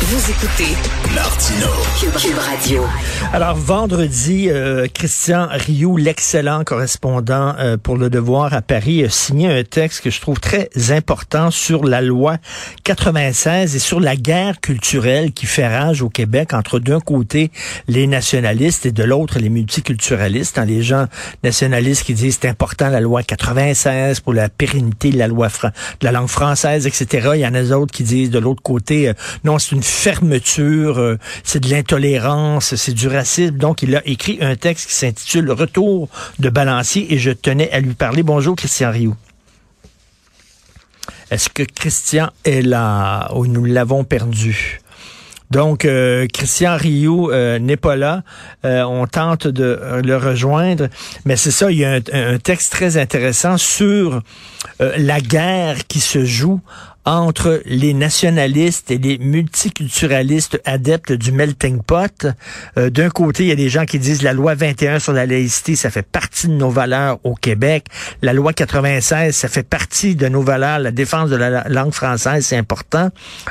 Vous écoutez Martino. Cube, Radio. Alors, vendredi, euh, Christian Rioux, l'excellent correspondant euh, pour Le Devoir à Paris, a signé un texte que je trouve très important sur la loi 96 et sur la guerre culturelle qui fait rage au Québec entre d'un côté les nationalistes et de l'autre les multiculturalistes. Hein, les gens nationalistes qui disent c'est important la loi 96 pour la pérennité de la loi de la langue française, etc. Il y en a d'autres qui disent de l'autre côté, euh, non, c'est une fermeture, euh, c'est de l'intolérance, c'est du racisme. Donc, il a écrit un texte qui s'intitule Retour de balancier et je tenais à lui parler. Bonjour, Christian Rioux. Est-ce que Christian est là ou nous l'avons perdu? Donc, euh, Christian Rioux euh, n'est pas là. on tente de le rejoindre. Mais c'est ça, il y a un, texte très intéressant sur la guerre qui se joue entre les nationalistes et les multiculturalistes adeptes du melting pot. Euh, D'un côté, il y a des gens qui disent la loi 21 sur la laïcité, ça fait partie de nos valeurs au Québec. La loi 96, ça fait partie de nos valeurs. La défense de la langue française, c'est important.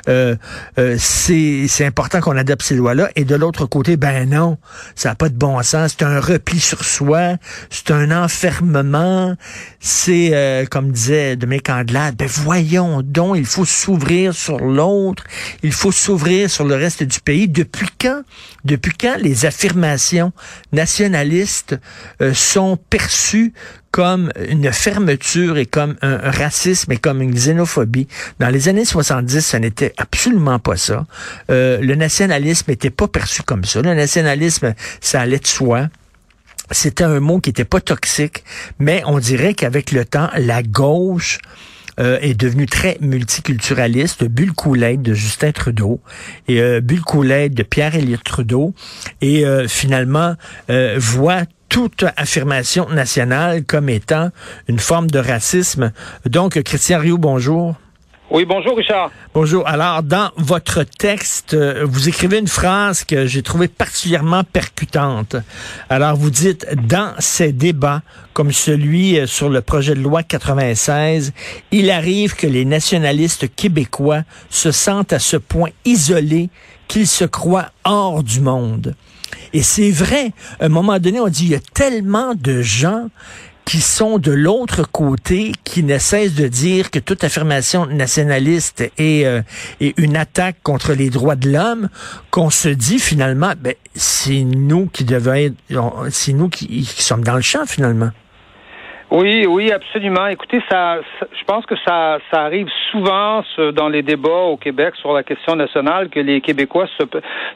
Euh, euh, c'est important qu'on adopte ces lois-là. Et de l'autre côté, ben non, ça n'a pas de bon sens. C'est un repli sur soi. C'est un enfermement. C'est, euh, comme disait Dominique Andelade, ben voyons donc, il faut s'ouvrir sur l'autre, il faut s'ouvrir sur le reste du pays. Depuis quand, depuis quand les affirmations nationalistes euh, sont perçues comme une fermeture et comme un, racisme et comme une xénophobie? Dans les années 70, ce n'était absolument pas ça. Euh, le nationalisme n'était pas perçu comme ça. Le nationalisme, ça allait de soi. C'était un mot qui n'était pas toxique, mais on dirait qu'avec le temps, la gauche euh, est devenu très multiculturaliste. Bulle Coulette de Justin Trudeau et euh, de Pierre-Éliott Trudeau et euh, finalement euh, voit toute affirmation nationale comme étant une forme de racisme. Donc, Christian Rioux, bonjour. Oui, bonjour Richard. Bonjour. Alors, dans votre texte, euh, vous écrivez une phrase que j'ai trouvée particulièrement percutante. Alors, vous dites, dans ces débats, comme celui euh, sur le projet de loi 96, il arrive que les nationalistes québécois se sentent à ce point isolés qu'ils se croient hors du monde. Et c'est vrai, à un moment donné, on dit, il y a tellement de gens qui sont de l'autre côté, qui ne cessent de dire que toute affirmation nationaliste est, euh, est une attaque contre les droits de l'homme, qu'on se dit finalement, ben, c'est nous qui devons être, c'est nous qui, qui sommes dans le champ finalement. Oui, oui, absolument. Écoutez, ça, je pense que ça, ça arrive souvent dans les débats au Québec sur la question nationale que les Québécois se,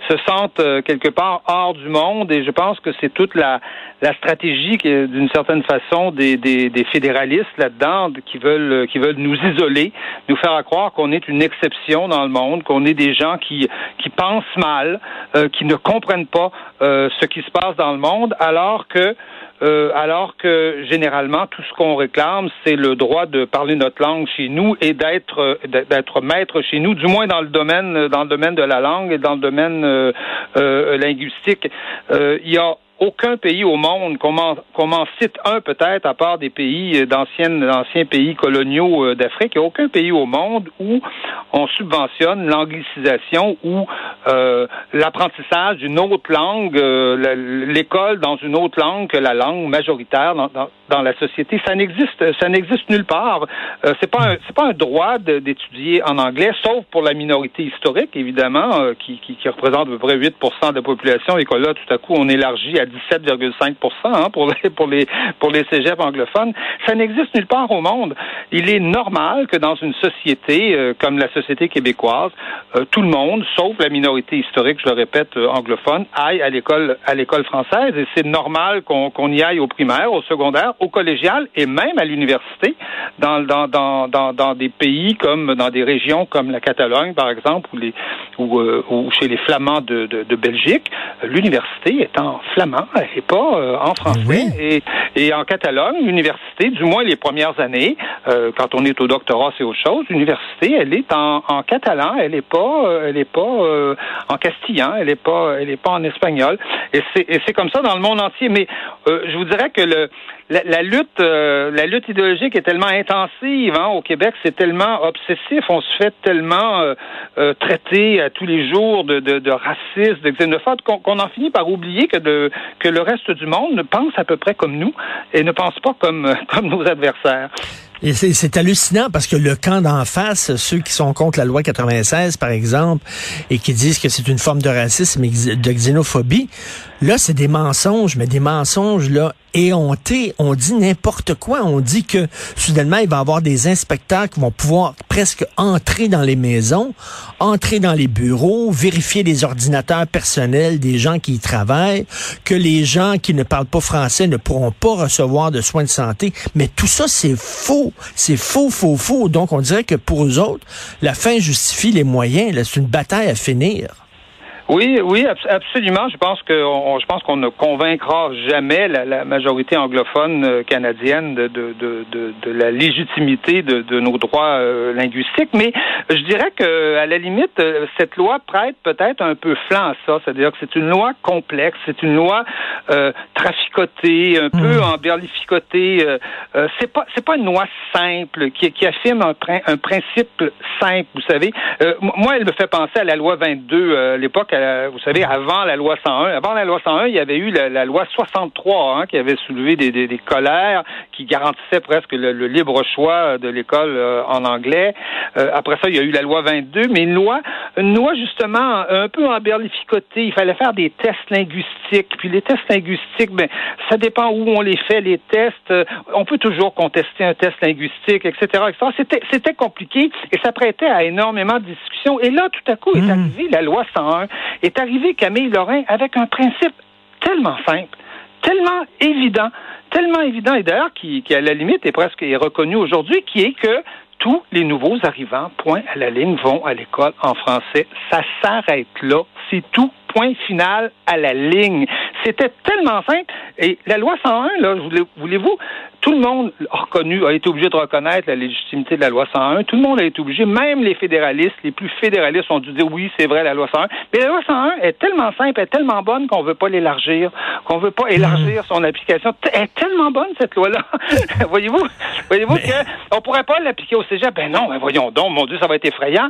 se sentent euh, quelque part hors du monde, et je pense que c'est toute la, la stratégie, d'une certaine façon, des, des, des fédéralistes là-dedans qui veulent, qui veulent nous isoler, nous faire croire qu'on est une exception dans le monde, qu'on est des gens qui, qui pensent mal, euh, qui ne comprennent pas euh, ce qui se passe dans le monde, alors que euh, alors que généralement tout ce qu'on réclame, c'est le droit de parler notre langue chez nous et d'être euh, d'être maître chez nous, du moins dans le domaine dans le domaine de la langue et dans le domaine euh, linguistique. Aucun pays au monde, qu'on m'en cite un peut-être, à part des pays euh, d'anciens pays coloniaux euh, d'Afrique, il n'y a aucun pays au monde où on subventionne l'anglicisation ou euh, l'apprentissage d'une autre langue, l'école dans une autre langue que la langue majoritaire dans, dans, la société. Ça n'existe, ça n'existe nulle part. Euh, c'est pas, c'est pas un droit d'étudier en anglais, sauf pour la minorité historique, évidemment, qui, qui, qui, représente à peu près 8% de la population. Et que là, tout à coup, on élargit à 17,5 hein, pour les, pour les, pour les cégeps anglophones. Ça n'existe nulle part au monde. Il est normal que dans une société euh, comme la société québécoise, euh, tout le monde, sauf la minorité historique, je le répète, anglophone, aille à l'école, à l'école française. Et c'est normal qu'on, y aille au primaire, au secondaire, au collégial et même à l'université dans, dans, dans, dans, des pays comme dans des régions comme la Catalogne, par exemple, ou, les, euh, ou chez les Flamands de, de, de Belgique, l'université est en flamand, elle n'est pas euh, en français. Et, et en Catalogne, l'université, du moins les premières années, euh, quand on est au doctorat, c'est autre chose. L'université, elle est en, en catalan, elle n'est pas, elle est pas en castillan, elle n'est pas, elle est pas en espagnol. Et c'est comme ça dans le monde entier. Mais je vous dirais que le la, lutte, euh, la lutte idéologique est tellement intensive hein, au Québec, c'est tellement obsessif, on se fait tellement euh, euh, traiter à tous les jours de, de, de raciste, de xénophobe, qu'on en finit par oublier que, de, que le reste du monde ne pense à peu près comme nous et ne pense pas comme, comme nos adversaires. Et c'est hallucinant parce que le camp d'en face, ceux qui sont contre la loi 96, par exemple, et qui disent que c'est une forme de racisme et de xénophobie, là, c'est des mensonges, mais des mensonges, là, éhontés. On dit n'importe quoi. On dit que, soudainement, il va y avoir des inspecteurs qui vont pouvoir presque entrer dans les maisons, entrer dans les bureaux, vérifier les ordinateurs personnels des gens qui y travaillent, que les gens qui ne parlent pas français ne pourront pas recevoir de soins de santé. Mais tout ça, c'est faux. C'est faux, faux, faux. Donc, on dirait que pour eux autres, la fin justifie les moyens. C'est une bataille à finir. Oui, oui, absolument. Je pense que je pense qu'on ne convaincra jamais la, majorité anglophone euh, canadienne de, de, de, de, la légitimité de, de nos droits euh, linguistiques. Mais je dirais que à la limite, euh, cette loi prête peut-être un peu flanc à ça. C'est-à-dire que c'est une loi complexe, c'est une loi traficotée, un peu hmm. emberlificotée. Euh, c'est pas c'est pas une loi simple qui, qui affirme un, un principe simple. Vous savez, moi, elle me fait penser à la loi 22 à l'époque vous savez, avant la loi 101, avant la loi 101, il y avait eu la, loi 63 hein, qui avait soulevé des, des, colères, qui garantissait presque le, libre choix de l'école euh, en anglais. Euh, après ça, il y a eu la loi 22, mais une loi, une loi justement un peu emberlificotée. Il fallait faire des tests linguistiques. Puis les tests linguistiques, ben, ça dépend où on les fait, les tests. Euh, on peut toujours contester un test linguistique, etc. C'était, compliqué et ça prêtait à énormément de discussions. Et là, tout à coup, est mmh. arrivée la loi 101 est arrivé Camille Lorrain avec un principe tellement simple, tellement évident, tellement évident, et d'ailleurs qui, à la limite est presque reconnu aujourd'hui, qui est que tous les nouveaux arrivants, point à la ligne, vont à l'école en français. Ça s'arrête là. C'est tout point final à la ligne. C'était tellement simple. Et la loi 101, là, voulez-vous, tout le monde a reconnu, a été obligé de reconnaître la légitimité de la loi 101. Tout le monde a été obligé, même les fédéralistes, les plus fédéralistes ont dû dire oui, c'est vrai, la loi 101. Mais la loi 101 est tellement simple, est tellement bonne qu'on veut pas l'élargir, qu'on veut pas élargir son application. Elle est tellement bonne, cette loi-là. voyez-vous, voyez-vous qu'on pourrait pas l'appliquer au cégep? Ben non, ben voyons donc, mon Dieu, ça va être effrayant.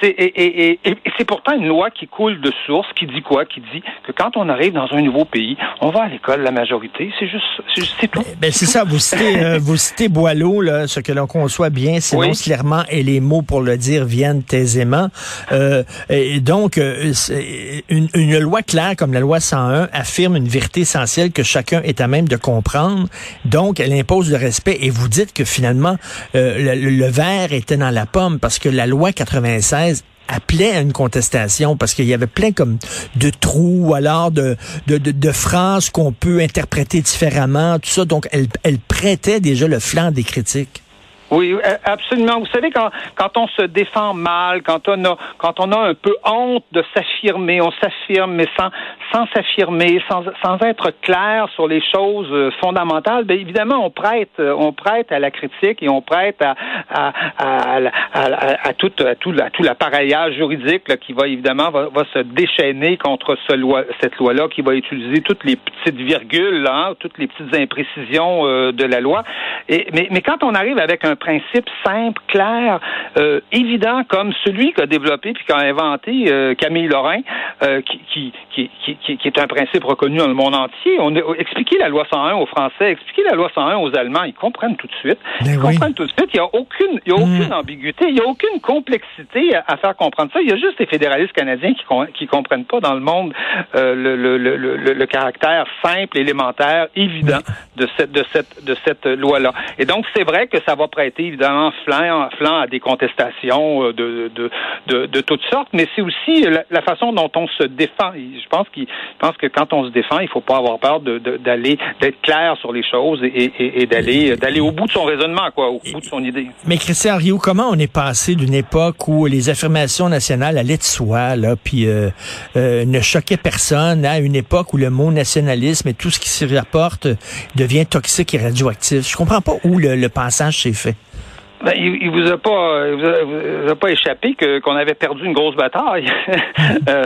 C'est, et, et, et, c'est pourtant une loi qui coule de source, qui dit quoi? Qui dit que quand on arrive dans un nouveau pays, on va à l'école, la majorité. C'est juste, c'est, tout. Ben, c'est ça, vous citez, euh, vous citez Boileau, là, ce que l'on conçoit bien, sinon clairement, et les mots pour le dire viennent aisément. Euh, et donc, euh, une, une, loi claire comme la loi 101 affirme une vérité essentielle que chacun est à même de comprendre. Donc, elle impose le respect. Et vous dites que finalement, le, le verre était dans la pomme parce que la loi 96 appelait à une contestation parce qu'il y avait plein comme de trous, alors de, de, de, phrases qu'on peut interpréter différemment, tout ça. Donc, elle, elle prêtait déjà le flanc des critiques. Oui, absolument. Vous savez, quand, quand on se défend mal, quand on a, quand on a un peu honte de s'affirmer, on s'affirme, mais sans, sans s'affirmer, sans, sans être clair sur les choses euh, fondamentales, bien évidemment, on prête, euh, on prête à la critique et on prête à, à, à, à, à tout, à tout, à tout l'appareillage juridique là, qui va évidemment va, va, se déchaîner contre ce loi, cette loi-là, qui va utiliser toutes les petites virgules, hein, toutes les petites imprécisions euh, de la loi. Mais, mais quand on arrive avec un principe simple, clair, euh, évident, comme celui qu'a développé puis qu'a inventé euh, Camille Lorrain, euh, qui, qui, qui, qui, qui est un principe reconnu dans le monde entier. On a expliqué la loi 101 aux Français, expliquer la loi 101 aux Allemands, ils comprennent tout de suite. Ben ils oui. comprennent tout de suite. Il n'y a aucune, il y a aucune Mm. ambiguïté, il n'y a aucune complexité à, à faire comprendre ça. Il y a juste les fédéralistes canadiens qui qui comprennent pas dans le monde le, le, le, le, le caractère simple, élémentaire, évident de cette de cette de cette loi-là. Et donc c'est vrai que ça va prêter évidemment flanc flanc à des contestations euh, de de de, de toutes sortes, mais c'est aussi la, façon dont on se défend. Je pense qu'il je pense que quand on se défend, il faut pas avoir peur de- d'aller d'être clair sur les choses et, et, et d'aller d'aller au bout de son raisonnement quoi, au bout de son idée. Mais Christian Rio, comment on est passé d'une époque où les affirmations nationales allaient de soi, là, puis euh, euh, ne choquaient personne, à une époque où le mot nationalisme et tout ce qui s'y rapporte devient toxique et radioactif? Je comprends pas où le, le passage s'est fait. Ben, il, il vous a pas, il vous a, vous a pas échappé que qu'on avait perdu une grosse bataille, Euh,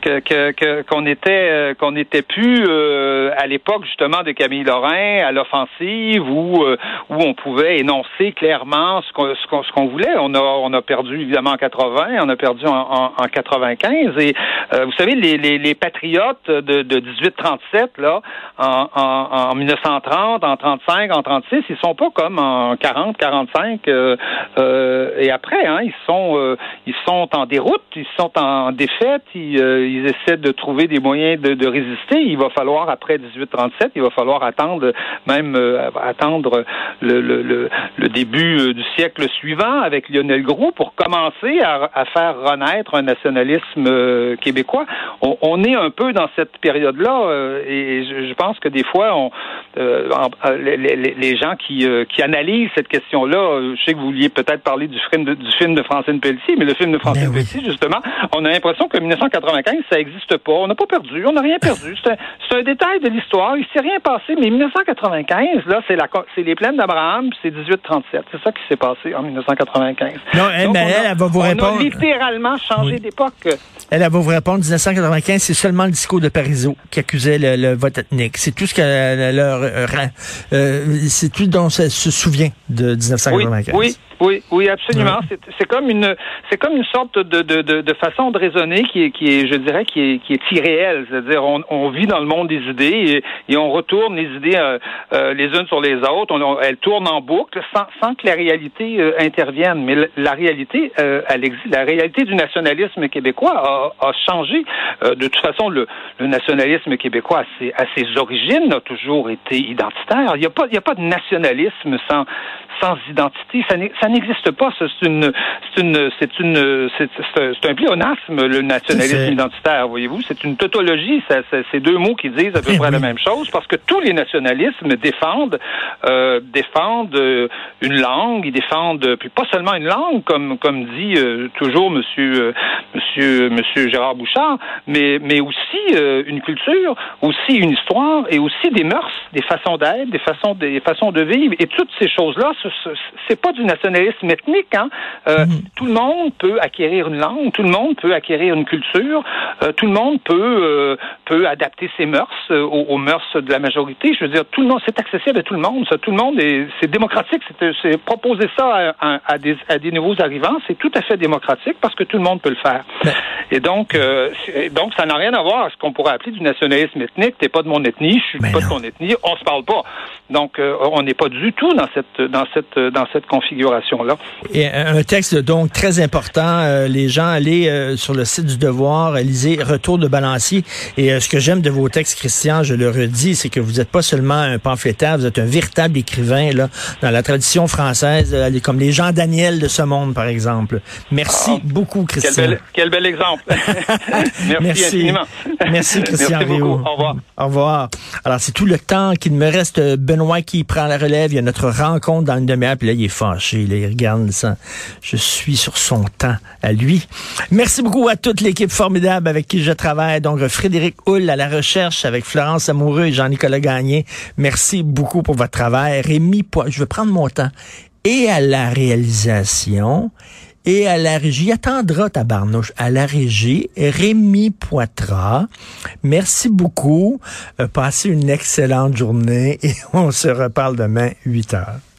que que- qu'on était euh, qu'on n'était plus euh, à l'époque justement de Camille Lorrain à l'offensive où euh, où on pouvait énoncer clairement ce qu'on ce qu'on ce qu'on voulait. On a on a perdu évidemment en 80, on a perdu en, en, en 95 et euh, vous savez les, les, les patriotes de, de 1837 là en, en, en 1930, en 35, en 36, ils sont pas comme en 40, 45 euh, euh, et après hein, ils sont euh, ils sont en déroute, ils sont en défaite, ils, essaient de trouver des moyens de, résister. Il va falloir après 1837, il va falloir attendre même attendre le, début du siècle suivant avec Lionel Groux pour commencer à, à faire renaître un nationalisme québécois. On, est un peu dans cette période-là et je, pense que des fois, on, les, gens qui, qui analysent cette question-là, je sais que vous vouliez peut-être parler du film de, du film de Francine Pelletier, mais le film de Francine Ben oui. Pelletier, justement, on a l'impression que 1995, ça n'existe pas. On n'a pas perdu, on n'a rien perdu. C'est un, détail de l'histoire. Il s'est rien passé, mais 1995, là, c'est la, co- c'est les plaines d'Abraham, puis c'est 1837. C'est ça qui s'est passé en 1995. Non, elle, Donc, mais on a- elle, elle va vous on répondre. a littéralement changé Oui. d'époque. Elle, elle va vous répondre, 1995, c'est seulement le discours de Parizeau qui accusait le, le vote ethnique. C'est tout ce qu'elle leur euh, rend. Euh, c'est tout dont elle se souvient de Oui, 1995. oui, oui, oui, absolument. C'est- C'est comme une, c'est comme une sorte de, de, de, de façon de raisonner qui est, qui est, je dirais, qui est, qui est irréelle. C'est-à-dire, on, on vit dans le monde des idées et, et on retourne les idées euh, euh, les unes sur les autres. On, on- elles tournent en boucle sans, sans que la réalité euh, intervienne. Mais la, la réalité, elle existe. La réalité du nationalisme québécois a, a changé. De toute façon, le, le nationalisme québécois, à ses, à ses origines, a toujours été identitaire. Il n'y a pas, il y a pas de nationalisme sans sans identité. Ça n'existe pas. C'est une, c'est une, c'est une, c'est un- pléonasme, le nationalisme identitaire, voyez-vous. C'est une tautologie. C'est deux mots qui disent à peu Eh près la même chose parce que tous les nationalismes défendent, euh, défendent euh, une langue. Ils défendent, euh, puis pas seulement une langue, comme, comme dit euh, toujours Monsieur, euh, Monsieur, Monsieur Gérard Bouchard, mais, mais aussi une culture, aussi une histoire et aussi des mœurs, des façons d'être, des façons, des façons de vivre. Et toutes ces choses-là, ce- ce- c'est pas du nationalisme ethnique. Hein? Euh, Tout le monde peut acquérir une langue, tout le monde peut acquérir une culture, euh, tout le monde peut euh, peut adapter ses mœurs aux, aux mœurs de la majorité. Je veux dire, tout le monde, c'est accessible à tout le monde. Ça, tout le monde est, c'est démocratique. C'est, proposer ça à, à- à des, à des nouveaux arrivants, c'est tout à fait démocratique parce que tout le monde peut le faire. Et donc, donc, ça n'a rien à voir avec ce qu'on pourrait appeler du nationalisme ethnique. T'es pas de mon ethnie, je suis Mais pas non. de ton ethnie. On se parle pas. Donc, on n'est pas du tout dans cette dans cette dans cette configuration Et un texte donc très important. Euh, les gens, allez euh, sur le site du Devoir, euh, lisez Retour de balancier. Et euh, ce que j'aime de vos textes, Christian, je le redis, c'est que vous n'êtes pas seulement un pamphlétaire, vous êtes un véritable écrivain là, dans la tradition française, euh, comme les Jean Daniel de ce monde, par exemple. Merci Ah, beaucoup, Quel Christian. bel, quel bel exemple. Merci, Merci. infiniment. Merci, Christian Merci. Au revoir. Au revoir. Alors, c'est tout le temps qu'il me reste. Benoît qui prend la relève. Il y a notre rencontre dans une demi-heure, puis là, il est fâché. Là, regarde ça. Je suis sur son temps à lui. Merci beaucoup à toute l'équipe formidable avec qui je travaille. Donc, Frédéric Hull à la recherche avec Florence Amoureux et Jean-Nicolas Gagné. Merci beaucoup pour votre travail. Rémi je vais prendre mon temps. Et à la réalisation et à la régie, attendra tabarnouche, à la régie, Rémi Poitras. Merci beaucoup. Euh, passez une excellente journée et on se reparle demain, 8 heures.